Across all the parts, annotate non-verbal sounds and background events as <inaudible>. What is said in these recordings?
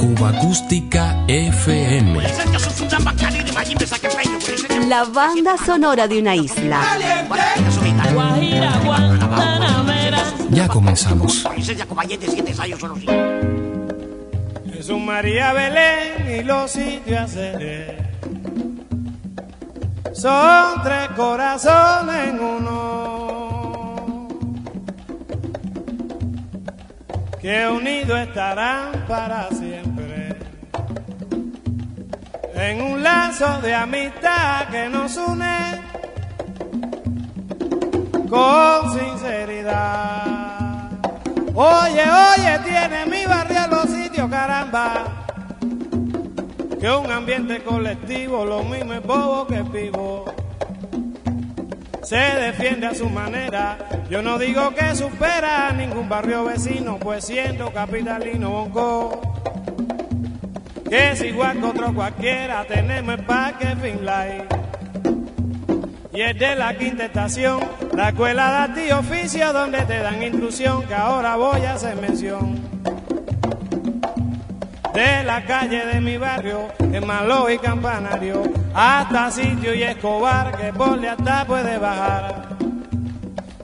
Cuba Acústica FM. La banda sonora de una isla. Ya comenzamos. Jesús María Belén y los sitios. Son tres corazones en uno. Que unidos estarán para siempre. En un lazo de amistad que nos une con sinceridad. Oye, oye, tiene mi barrio los sitios, caramba. Que un ambiente colectivo, lo mismo es bobo que vivo. Se defiende a su manera. Yo no digo que supera a ningún barrio vecino, pues siendo capitalino bonco. Que es igual que otro cualquiera, tenemos el parque Finlay. Y es de la quinta estación, la escuela de ti oficio donde te dan instrucción, que ahora voy a hacer mención. De la calle de mi barrio, en Malo y Campanario, hasta Sitio y Escobar, que por de hasta puede bajar.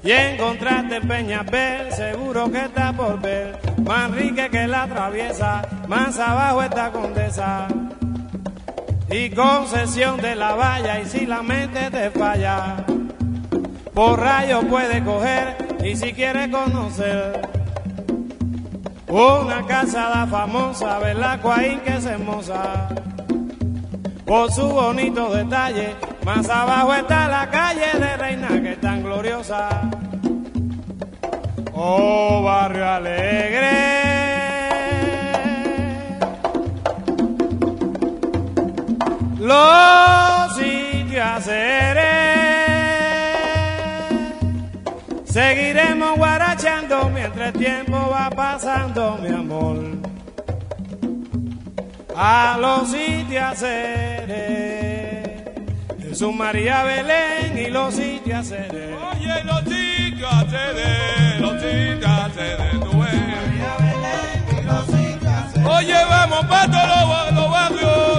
Y encontrarte en Peñabel, seguro que está por ver, más rique que la traviesa, más abajo está Condesa. Y concesión de la valla y si la mente te falla, por rayo puede coger y si quiere conocer una casada famosa, verla cuaín que es hermosa, por su bonito detalle, más abajo está la calle de Reina que es tan gloriosa. Oh, barrio alegre. los sitios a Seguiremos guarachando mientras el tiempo va pasando, mi amor. A los sitios Jesús María Belén y los sitios Oye, los sitios los sitios tú ves. María Belén y los sitios Oye, vamos para todos los barrios,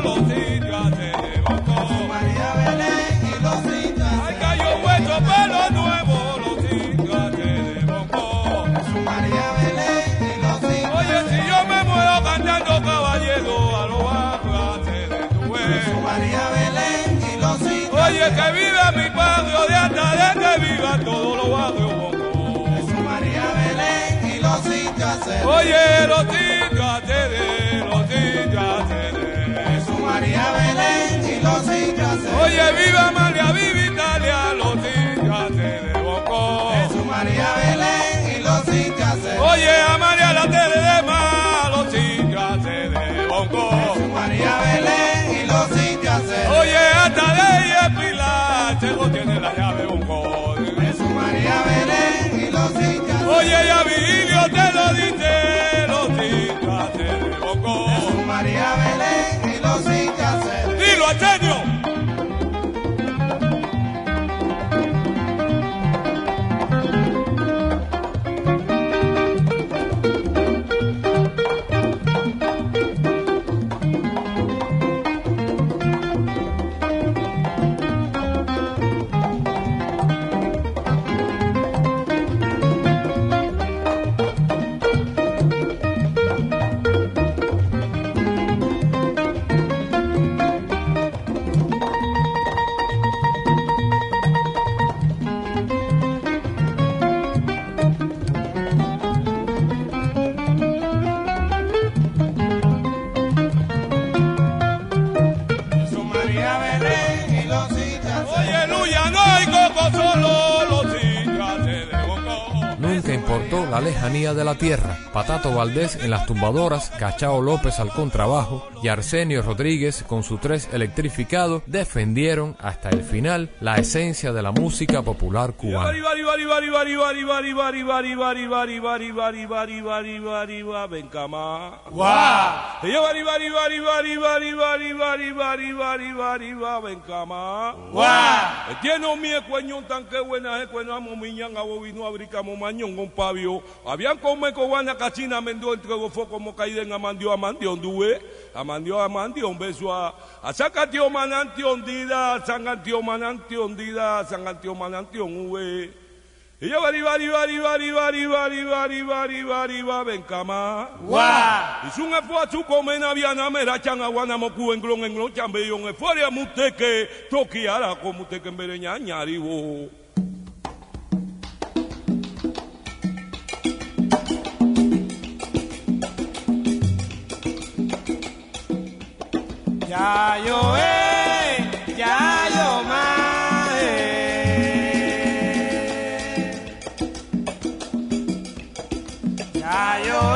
Oye, que viva mi barrio de de que viva todos los barrios Bonco. María Belén y los a Oye, los sitios de los sitios de María Belén y los a Oye, viva pila, Checo tiene la llave un gol. De María Belén y los hinchas. Oye, ya Virgilio te lo diste, los hinchas se revocó. De María Belén y los hinchas se Dilo, Antonio. De la tierra. Patato Valdés en las tumbadoras, Cachao López al contrabajo y Arsenio Rodríguez con su tres electrificado defendieron hasta el final la esencia de la música popular cubana. Amandio amandio, un beso a, a Sacatio manantion dida, Sacatio manantion dida, Sacatio manantion uve. Y yo bari bari bari bari bari bari bari bari bari va ven cama. Wa. Y sun afua su comena viana mera chan aguana moku englon englon chambeyon efuaria muteke toki ara como te que embereña ñaribo. Ya yo, eh, ya yo más. Eh. Ya yo.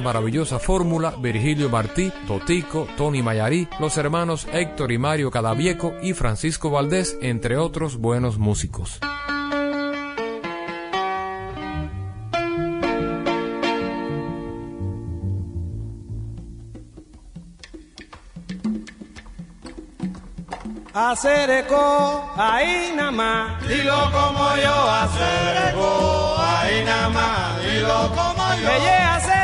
maravillosa fórmula Virgilio Martí, Totico, Tony Mayarí, los hermanos Héctor y Mario Cadavieco y Francisco Valdés, entre otros buenos músicos. hacer eco, ahí nada más. Dilo como yo, hacer eco, ahí nada más. Dilo como yo.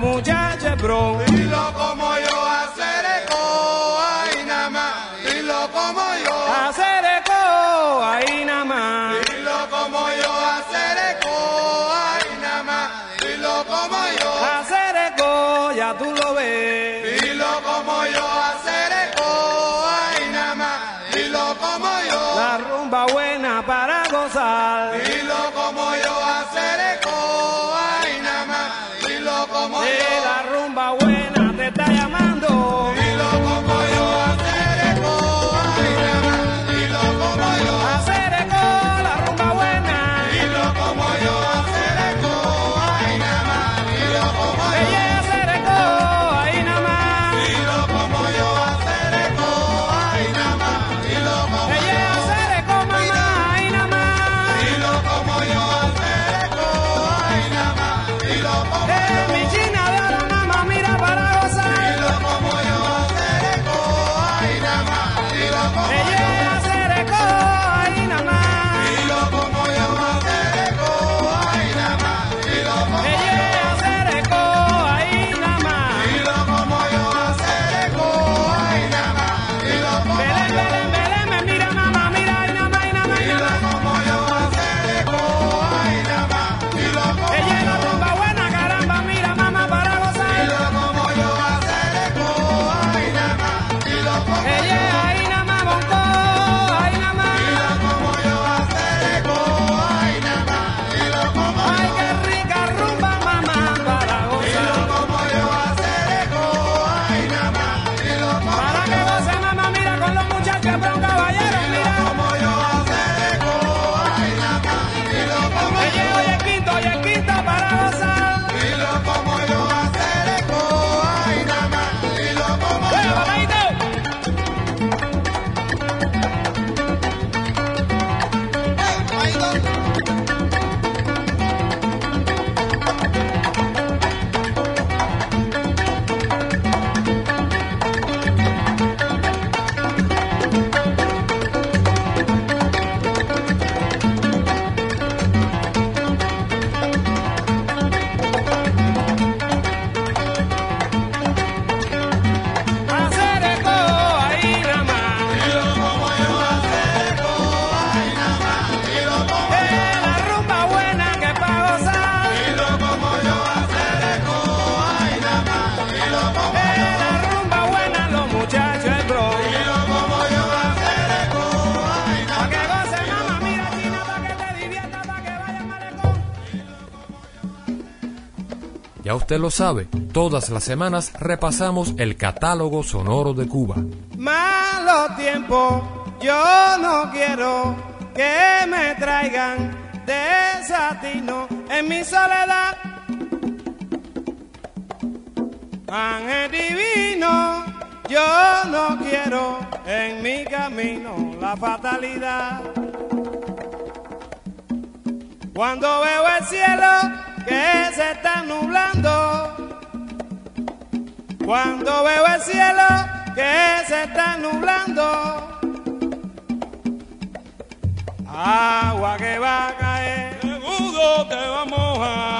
muchacha bro. Dilo como yo, hacer eco, ahí nada más. Dilo como yo. Hacer eco, ahí nada más. Dilo como yo, hacer eco, ahí nada más. Dilo como yo. Hacer eco, ya tú usted lo sabe, todas las semanas repasamos el catálogo sonoro de Cuba. Malo tiempo, yo no quiero que me traigan desatino en mi soledad. Ángel divino, yo no quiero en mi camino la fatalidad. Cuando veo el cielo que se está nublando. Cuando veo el cielo que se está nublando. Agua que va a caer, seguro te va a mojar.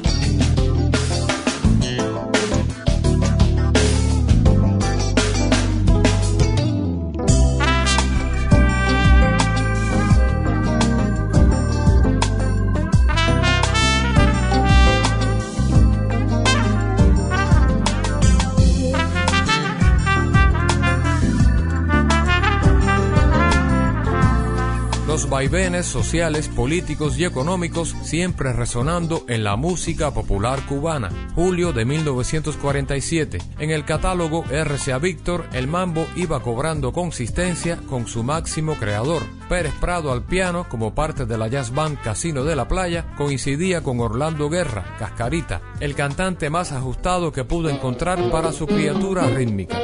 vaivenes sociales, políticos y económicos siempre resonando en la música popular cubana. Julio de 1947. En el catálogo RCA Víctor, el mambo iba cobrando consistencia con su máximo creador. Pérez Prado al piano, como parte de la jazz band Casino de la Playa, coincidía con Orlando Guerra, Cascarita, el cantante más ajustado que pudo encontrar para su criatura rítmica.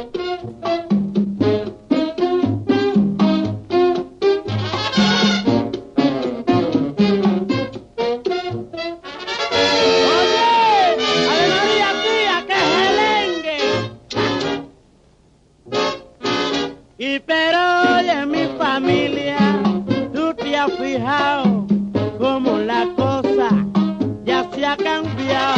cambiado.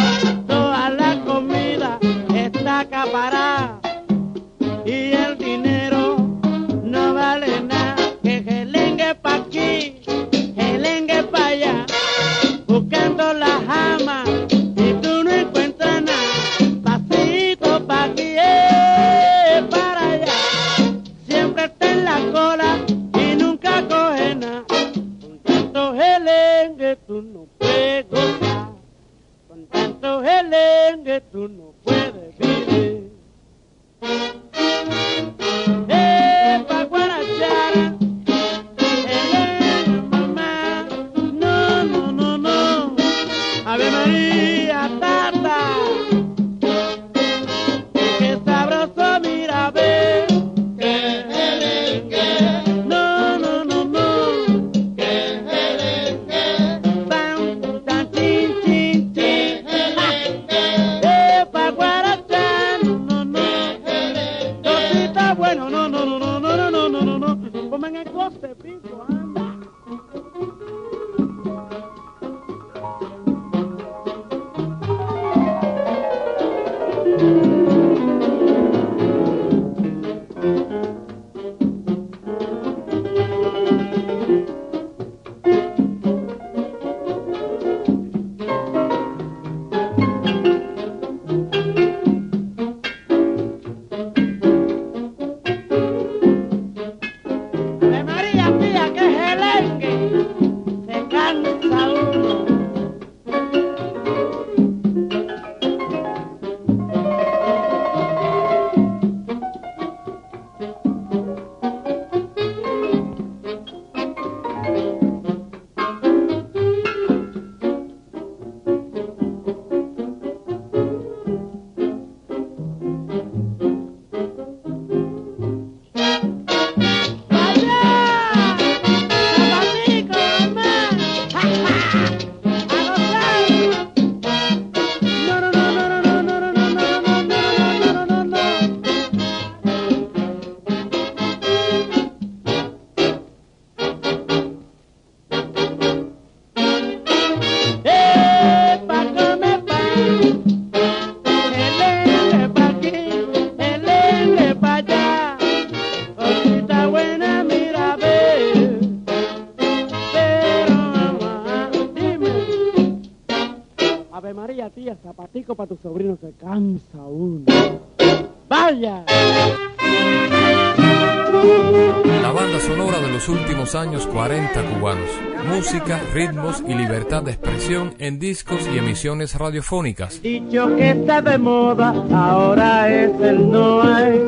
Música, ritmos y libertad de expresión en discos y emisiones radiofónicas. Dicho que está de moda, ahora es el no hay.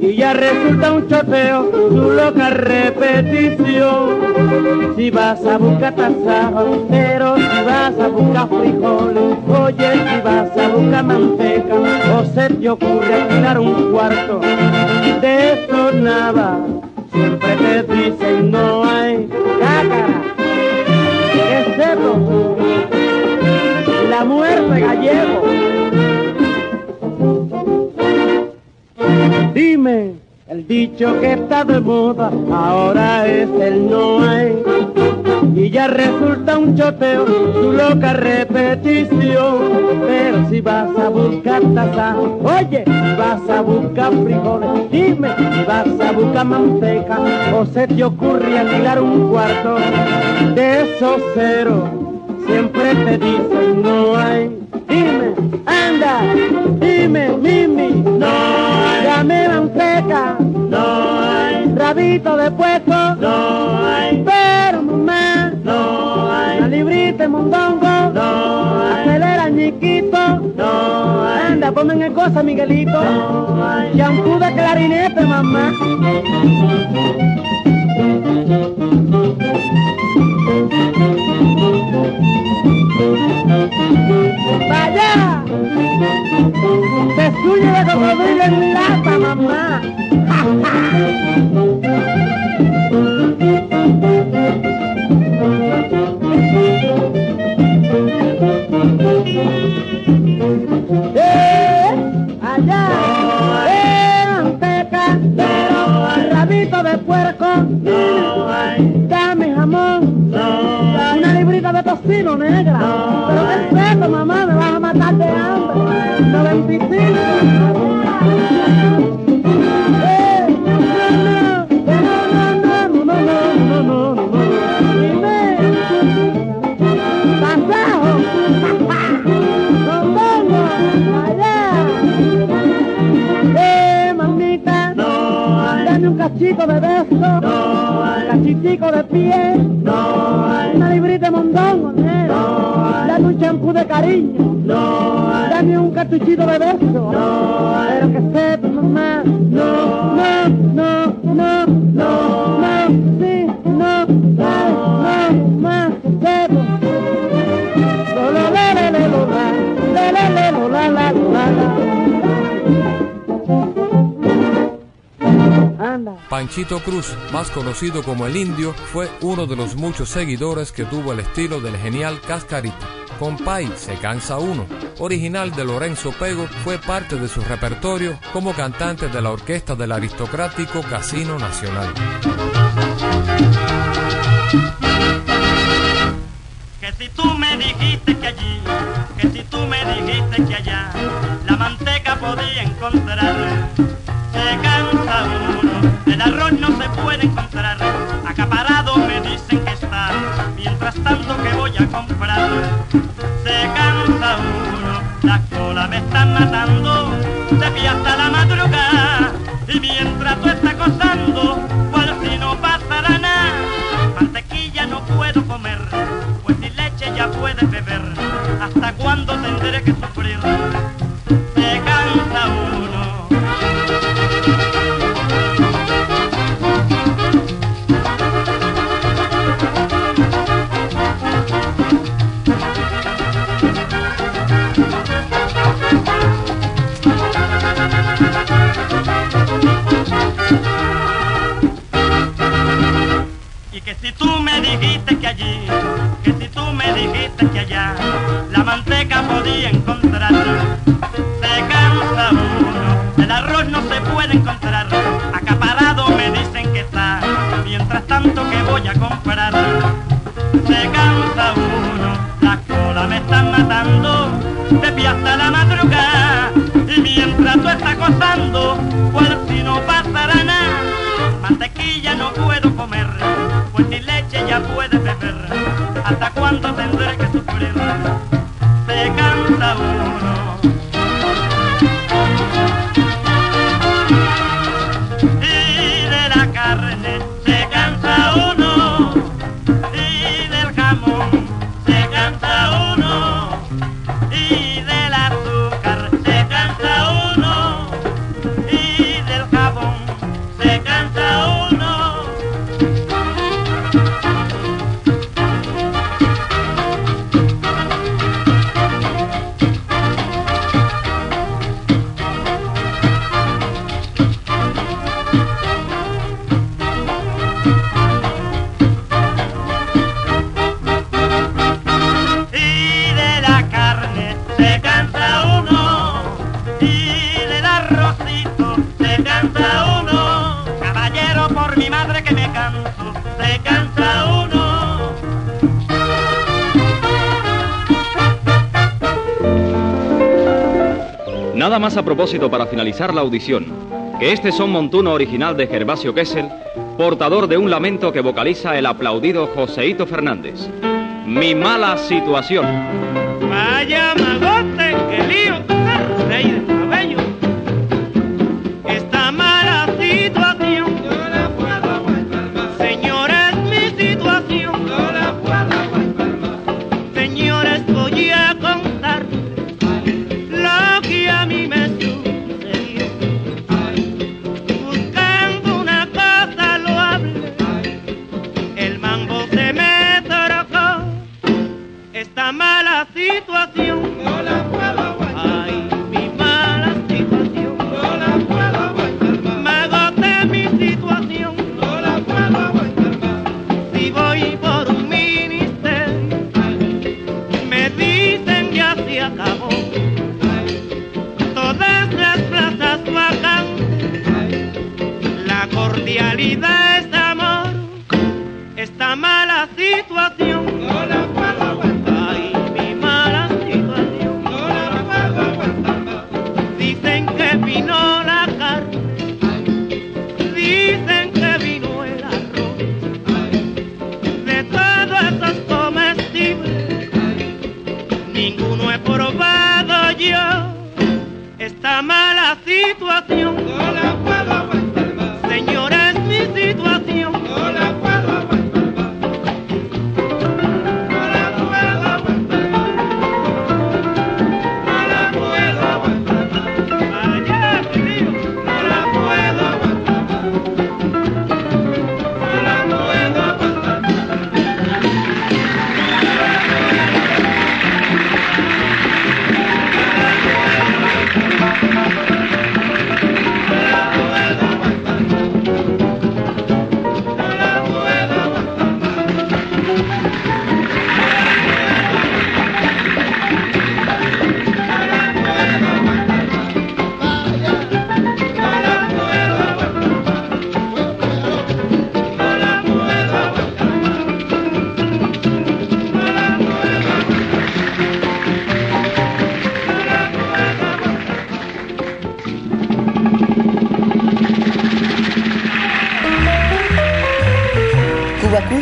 Y ya resulta un choteo, su loca repetición. Si vas a buscar tasajo, pero si vas a buscar frijoles, oye, si vas a buscar manteca, o se te ocurre alquilar un cuarto, de eso nada. Siempre te dicen no hay cácara, la muerte gallego. Dime, el dicho que está de moda ahora es el no hay. Y ya resulta un choteo, su loca repetición. Pero si vas a buscar taza, oye, si vas a buscar frijoles, dime, si vas a buscar manteca, o se te ocurre alquilar un cuarto de esos ceros, siempre te dicen no hay. Dime, anda, dime, Mimi, no hay. Dame manteca, no hay. Rabito de puesto, no hay. De mondongo, no hay. Acelera ñiquito, no hay. Anda, ponme en el cosa, Miguelito, no hay. Shampoo de clarinete, mamá. ¡Vaya! Pezuña de cocodrilo en lata, mamá. ¡Eh! <laughs> ¡Allá! Allá, el manteca, el rabito de puerco, dame jamón, una librita de tocino negra, pero me feto mamá, me vas a matar de hambre, de bendición. Cachito de beso. No hay. De pie. No hay. Una librita de mondongo, negro. No hay. Dame un champú de cariño. No hay. Dame un cartuchito de beso. No hay. Pero que sepa, mamá. No, no, no, no, Cruz, más conocido como el Indio, fue uno de los muchos seguidores que tuvo el estilo del genial Cascarita. Compay, Se Cansa Uno, original de Lorenzo Pego, fue parte de su repertorio como cantante de la orquesta del aristocrático Casino Nacional. Que si tú me dijiste que allí, que si tú me dijiste que allá, la manteca podía encontrar, se cansa uno, el arroz no se puede encontrar, acaparado me dicen que está, mientras tanto que voy a comprar, se cansa uno, la cola me están matando, de pie hasta la madrugada, y mientras tú estás gozando, cual si no pasara nada, mantequilla no puedo comer, pues ni leche ya puedes beber, hasta cuándo tendré que sufrir, de pie hasta la madrugada, y mientras tú estás gozando, cual si no pasara nada, mantequilla no puedo comer, pues ni leche ya puedes beber, hasta cuándo tendré que a propósito para finalizar la audición, que este son montuno original de Gervasio Kessel, portador de un lamento que vocaliza el aplaudido Joseito Fernández. Mi mala situación. Vaya situación.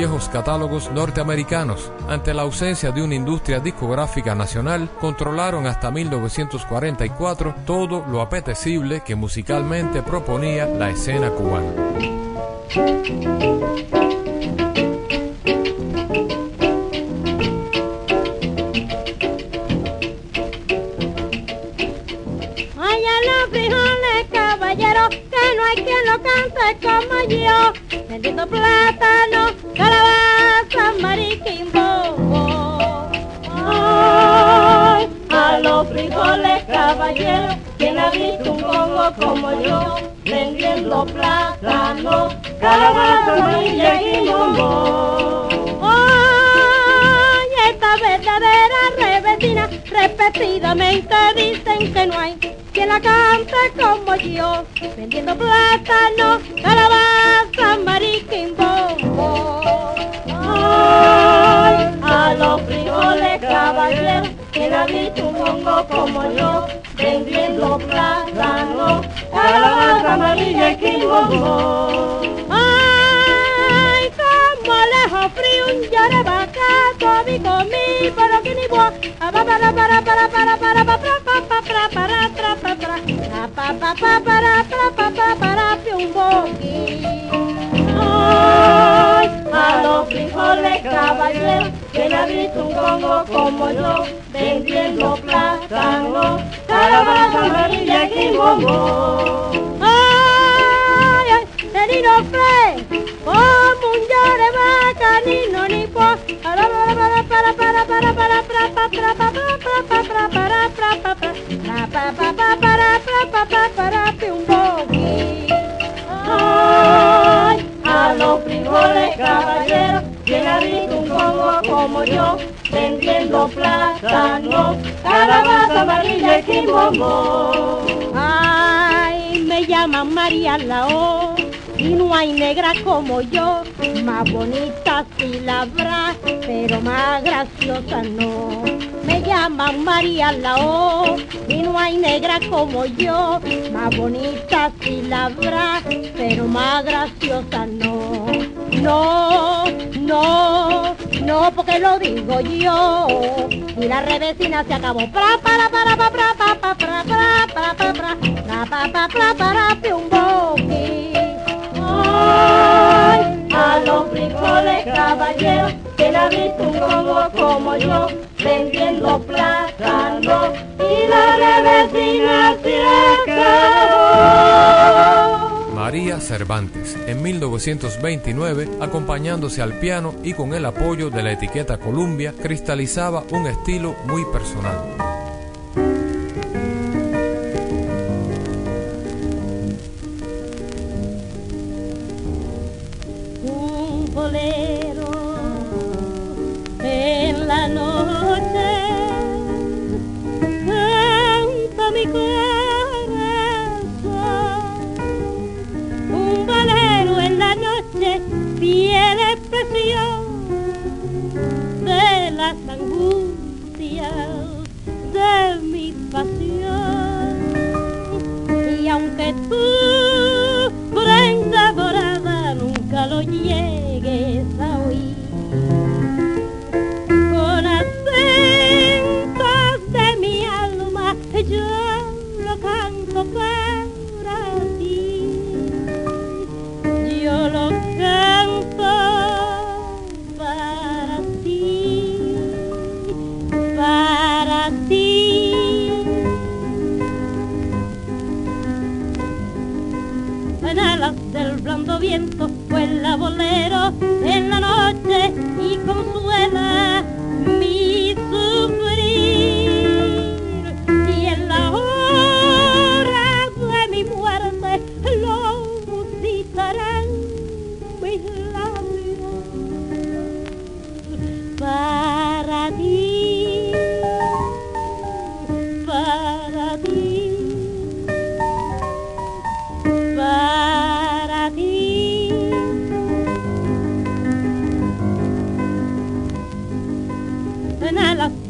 Viejos catálogos norteamericanos. Ante la ausencia de una industria discográfica nacional, controlaron hasta 1944 todo lo apetecible que musicalmente proponía la escena cubana. como yo, repetidamente dicen que no hay quien la canta como yo, vendiendo plátano, calabaza, mariquimbombo. Ay, a los frijoles caballeros, quien ha visto un mongo como yo, vendiendo plátano, calabaza, amarilla y. pero que ni boa, para para para para para para para para para para pa pa pa para pa pa pa para un boqui. Ay, a los frijoles caballero, que visto un congo como yo, vendiendo plátano, calabaza amarilla y bombo. Ay, ay, tenino fe, como un llore Ay, a los frijoles caballeros, llenadito un congo como yo, vendiendo plátano, calabaza amarilla y quimbomo. Ay, me llaman María Lao y no hay negra como yo, más bonita si la habrá, pero más graciosa no. Me llaman María Lao y no hay negra como yo, más bonita si la habrá, pero más graciosa no. No, no, no, porque lo digo yo. Y la revesina se acabó. Pra, para, para, para, para, para, para, para, para, para, para. A los frijoles caballeros, que la visto un como como yo, vendiendo plátano, y la revesina se acabó. María Cervantes, en 1929, acompañándose al piano y con el apoyo de la etiqueta Columbia, cristalizaba un estilo muy personal.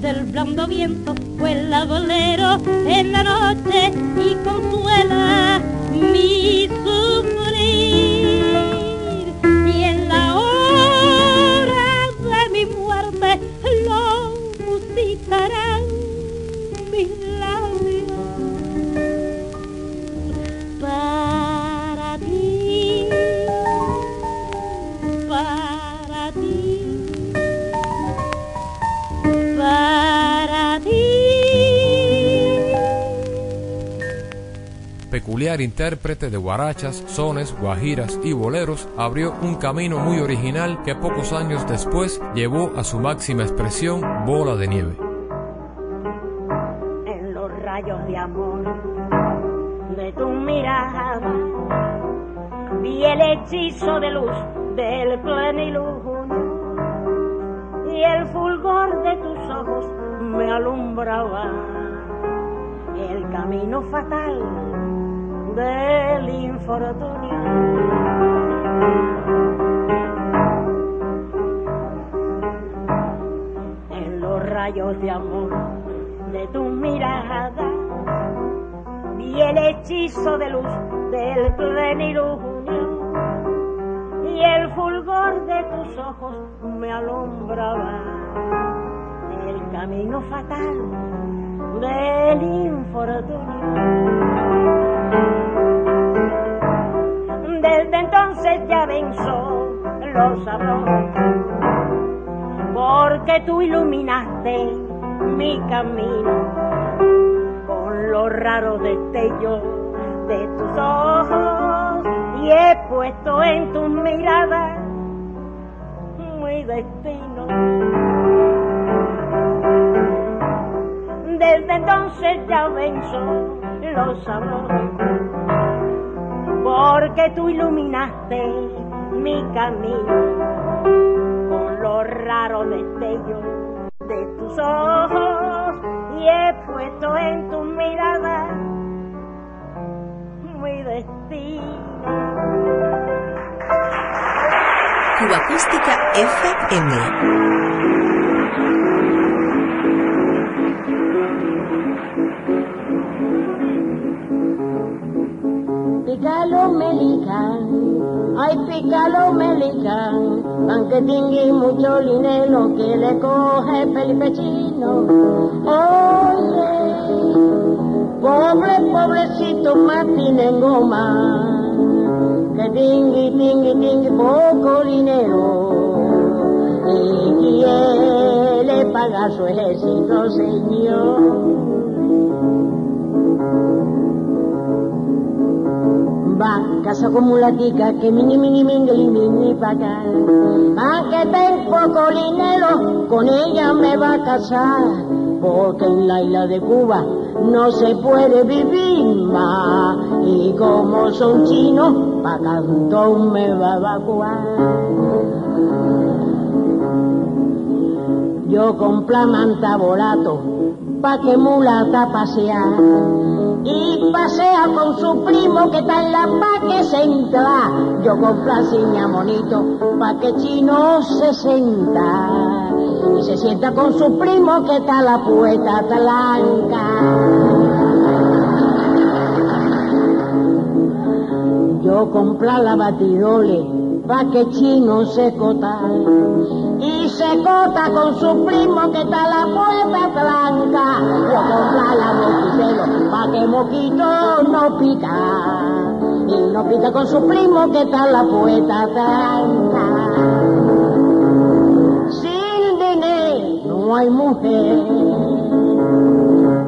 Del blando viento vuela bolero en la noche y consuela mi sufrir. Peculiar intérprete de guarachas, sones, guajiras y boleros, abrió un camino muy original que pocos años después llevó a su máxima expresión Bola de Nieve. en los rayos de amor de tu mirada vi el hechizo de luz del plenilunio y el fulgor de tus ojos me alumbraba el camino fatal del infortunio. en los rayos de amor de tu mirada vi el hechizo de luz del plenilunio y el fulgor de tus ojos me alumbraba el camino fatal del infortunio. Desde entonces ya venzo los sabrosos porque tú iluminaste mi camino con los raros destellos de tus ojos y he puesto en tus miradas mi destino. Desde entonces ya venzo los sabrosos porque tú iluminaste mi camino con los raros destellos de tus ojos y he puesto en tus miradas mi destino. Cuba Acústica FM. Pícalo melica, ay pícalo melica, aunque tingui mucho dinero que le coge Felipe Chino. Oye, pobre, pobrecito Martín en goma, que tingui, tingui, tingui poco dinero. Y quiere pagar su ejército, señor. Va, casa como la tica, que mini, mini, mingeli, mini, pa' acá. Aunque tengo poco dinero, con ella me va a casar, porque en la isla de Cuba no se puede vivir más, y como son chinos, pa' cantón me va a evacuar. Yo compra manta bolato, pa' que mulata pasear y pasea con su primo que está en la paque central. Yo compra ciña monito pa' que chino se sienta y se sienta con su primo que está la puerta blanca. Yo compra la batidole pa' que chino se cota se cota con su primo que está la puerta blanca. Yo compra la moquitelo pa' que moquito no pica y no pica con su primo que está la puerta blanca. Sin dinero no hay mujer,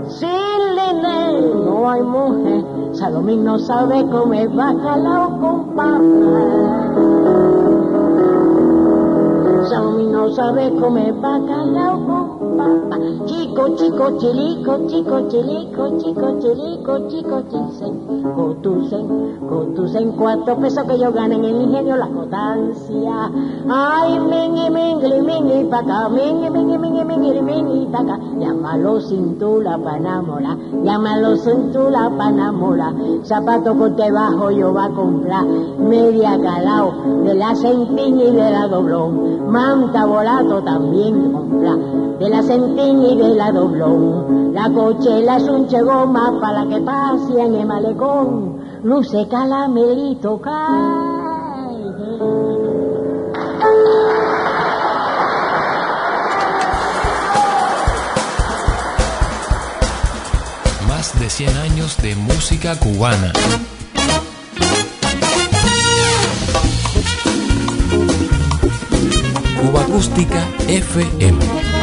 sin dinero no hay mujer. Salomín no sabe comer bacalao con papa. No sabe comer bacalao. Chico, chico, chilico, chico, chilico, chico, chilico, chico, chisen. Cotusen, cotusen, cuatro pesos que yo gane en el ingenio La Jotancia. Ay, mingi, mingi, mingi, pa' acá, mingi, mingi, mingi, mingi, mingi, pa' acá. Llámalo cintura panamola, llámalo cintura panamola. Zapato con debajo yo va a comprar media calao de la centiña y de la doblón. Manta volato también comprar de la centiña y de la doblón. La cochela es un chegoma para que pase en el malecón. Luce calamelito cae. Más de 100 años de música cubana. Cuba Acústica FM.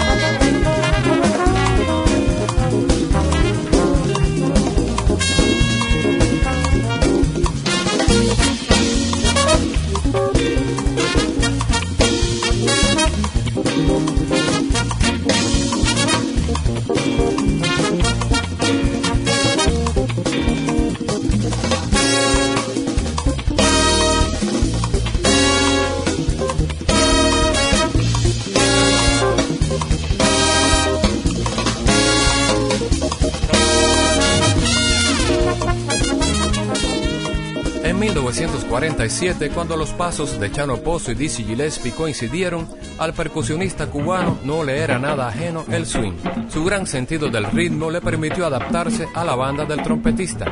1947, cuando los pasos de Chano Pozo y Dizzy Gillespie coincidieron, al percusionista cubano no le era nada ajeno el swing. Su gran sentido del ritmo le permitió adaptarse a la banda del trompetista.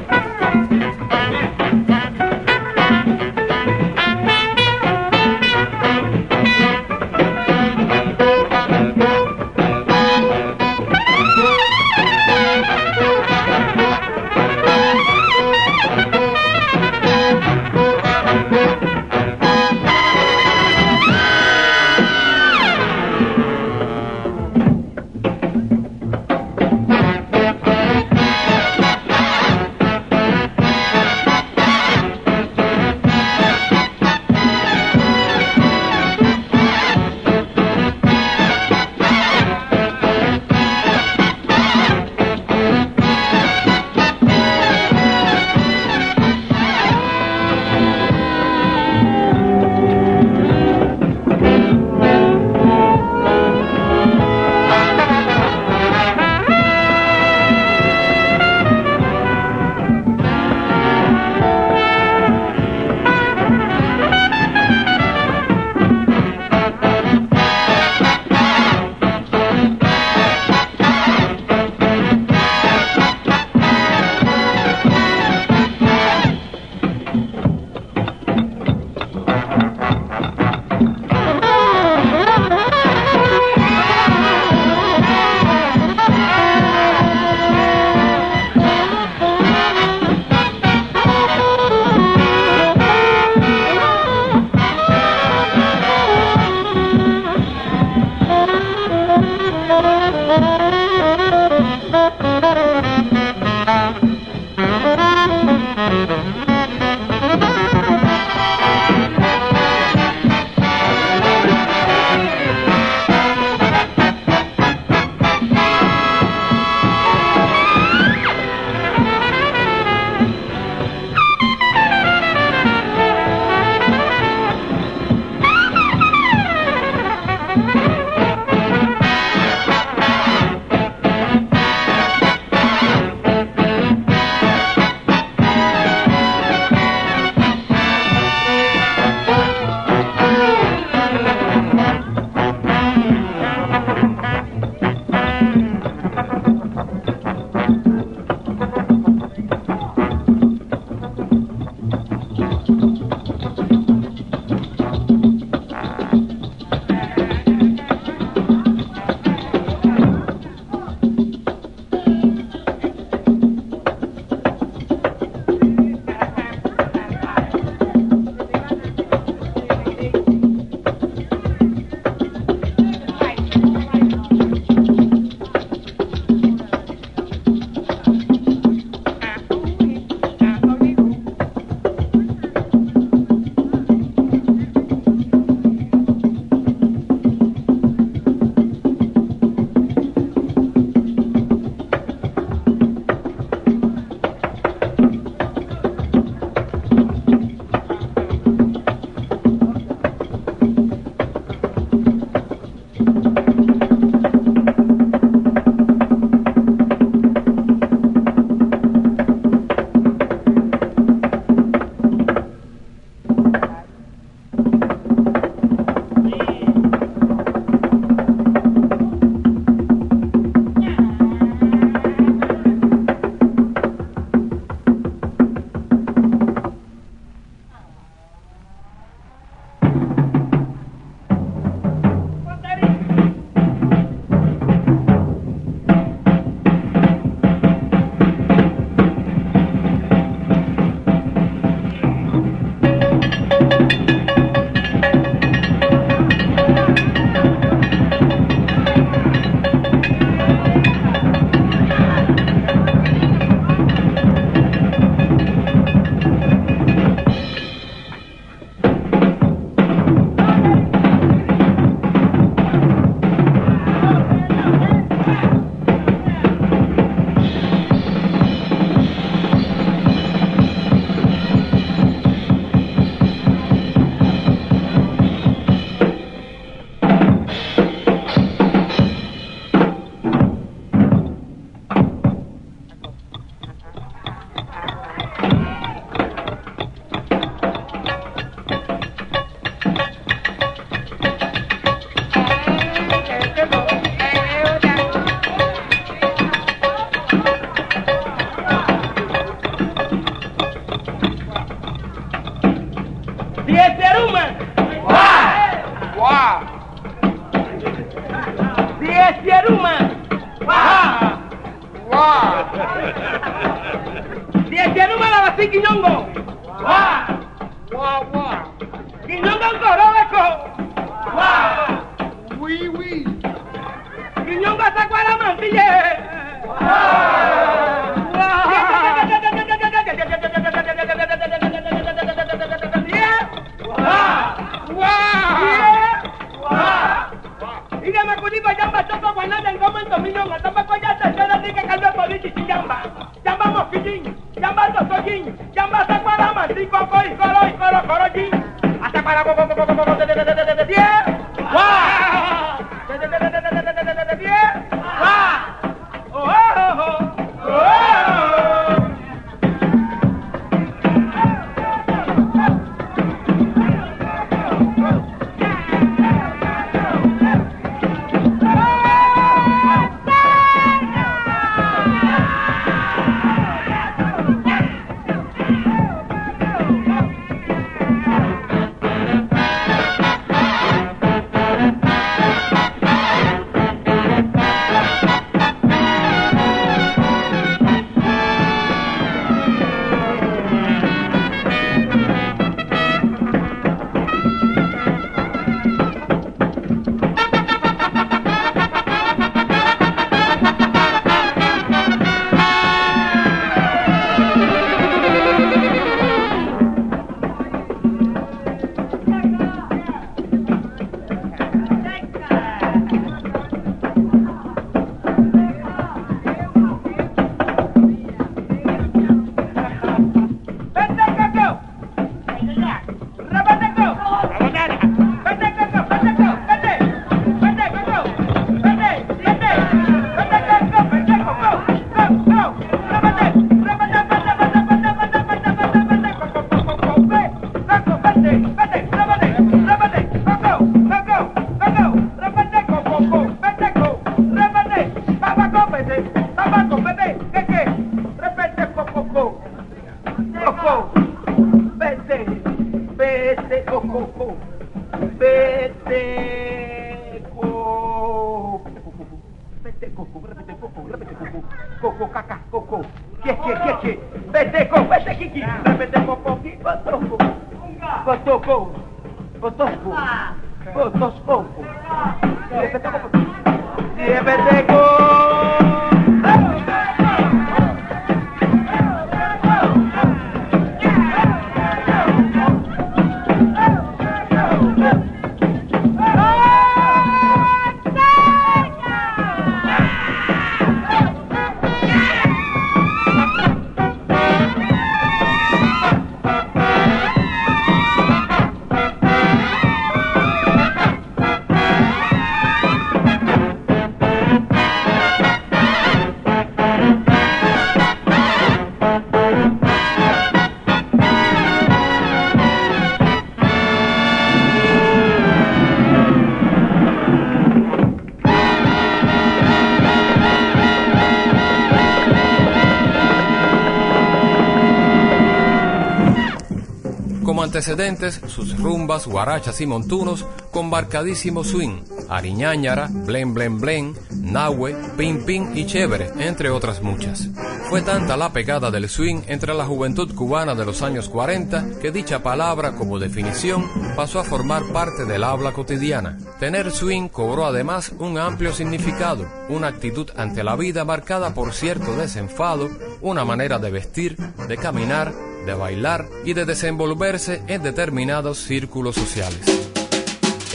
Antecedentes, sus rumbas, guarachas y montunos con marcadísimo swing, ariñáñara, blen blen blen, nahue, pin pin y chévere, entre otras muchas. Fue tanta la pegada del swing entre la juventud cubana de los años 40 que dicha palabra como definición pasó a formar parte del habla cotidiana. Tener swing cobró además un amplio significado, una actitud ante la vida marcada por cierto desenfado, una manera de vestir, de caminar, de bailar y de desenvolverse en determinados círculos sociales.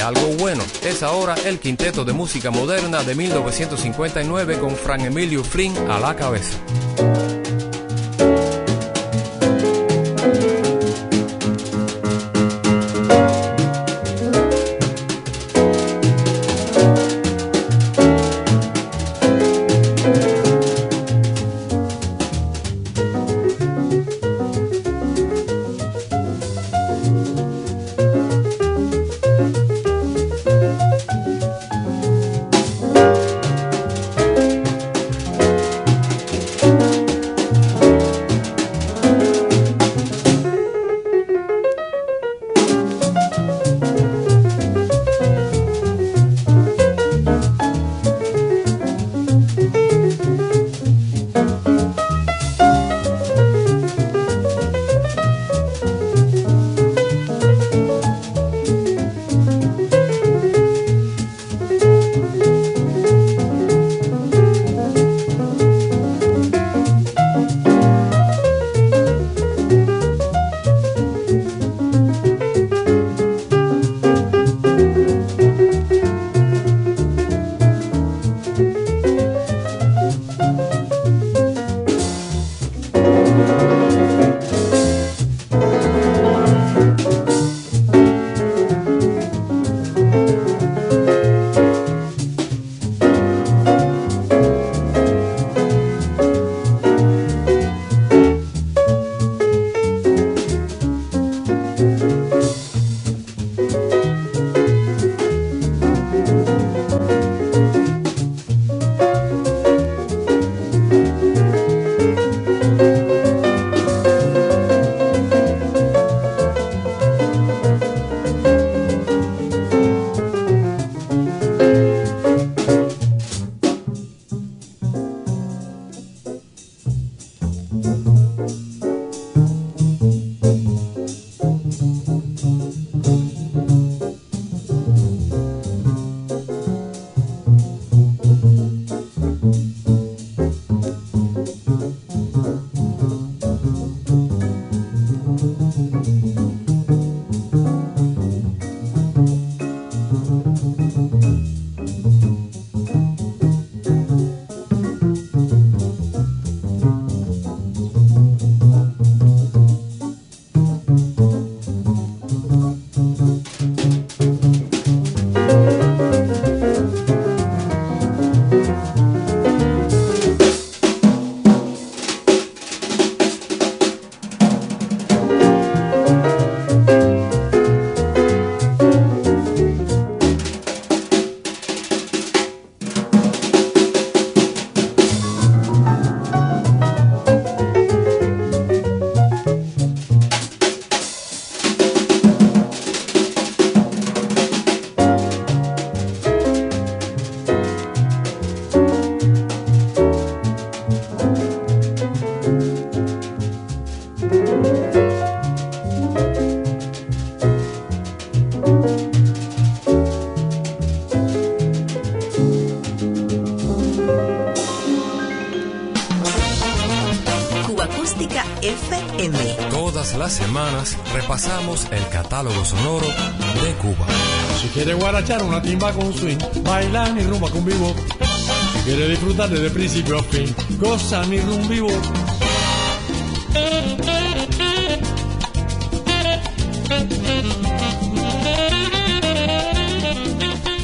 Algo bueno es ahora el quinteto de música moderna de 1959 con Fran Emilio Flynn a la cabeza. Repasamos el catálogo sonoro de Cuba. Si quieres guarachar una timba con swing, bailar mi rumba con vivo. Si quieres disfrutar desde principio a fin, goza mi rumba vivo.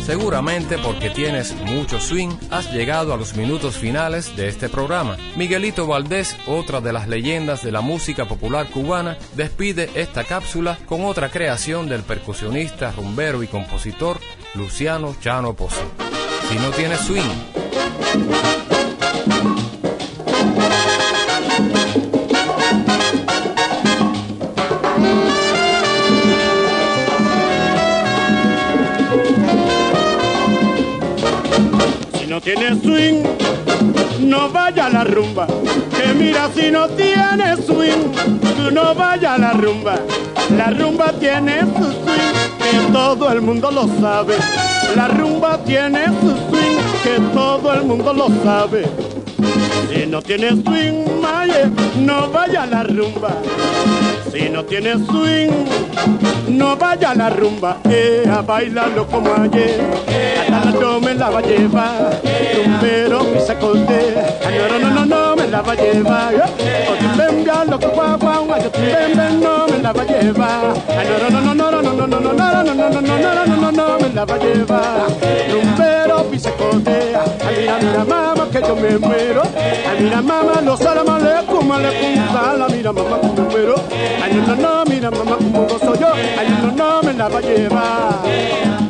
Seguramente porque tienes mucho swing, has llegado a los minutos finales de este programa. Miguelito Valdés, otra de las leyendas de la música popular cubana, despide esta cápsula con otra creación del percusionista, rumbero y compositor Luciano Chano Pozo. Si no tienes swing, Tienes swing, no vaya a la rumba. Que mira si no tienes swing, tú no vaya a la rumba. La rumba tiene su swing, que todo el mundo lo sabe. La rumba tiene su swing, que todo el mundo lo sabe. Si no tienes swing, maye, no vaya a la rumba. Si no tienes swing, no vaya a la rumba, eh, a bailarlo como ayer. La no me la va a llevar, rumbero pisa corte. Ah, no, no, no, no, me la va a llevar. O tu bembia, lo que guau, guau, ay, tu bembia, no me la va a llevar. Ah, no, no, no, no, no, no, no, no, no, no, no, no, no, no, no, no, no, me la va a llevar. Rumbero pisa corte. Ah, mira, mira, mamá, que yo me muero. Ah, mira, mamá, los salam aleikum, aleikum salam. Mira, mamá, como me muero. Ay, no, no, no, mira, mamá, como gozo yo. Ay, no, no, me la va a llevar.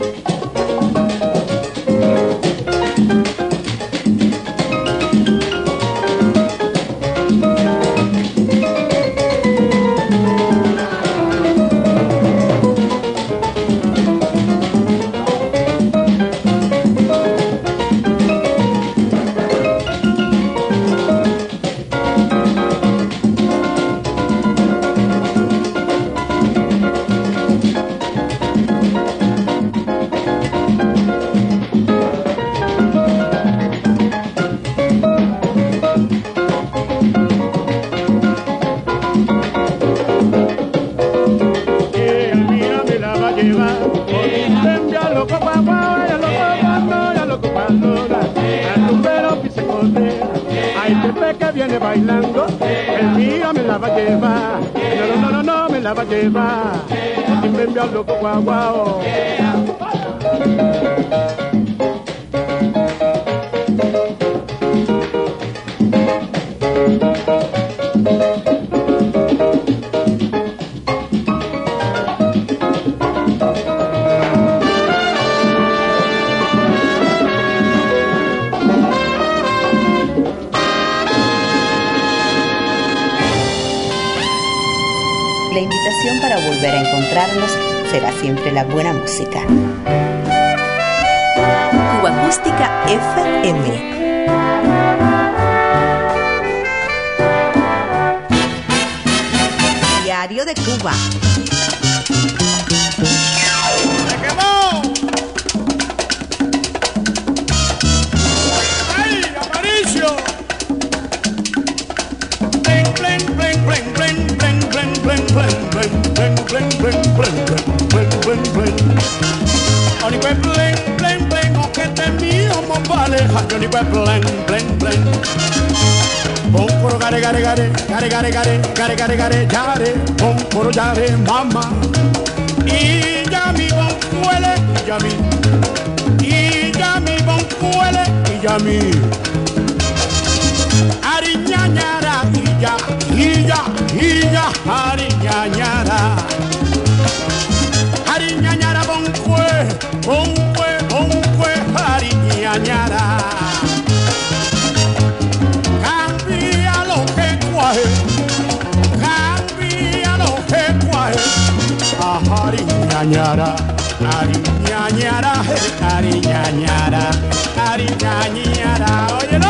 La invitación para volver a encontrarnos será siempre la buena música. Cuba Acústica FM. Diario de Cuba. bling, bling, bling, bling, bling, bling, Oni bling, bling, bling, bling, o que te mío mo vale. Oni bling, bling, bling, bling. Bom coro gare gare gare, gare gare gare, gare gare gare, yare. Bom coro yare, mama. Y ya mi bom huele, y ya mi. Y ya mi bom huele, y ya mi. Ariñañara, y ya, y ya, y ya, ariñañara. cariñañara, cariñañara, cariñañara, oye,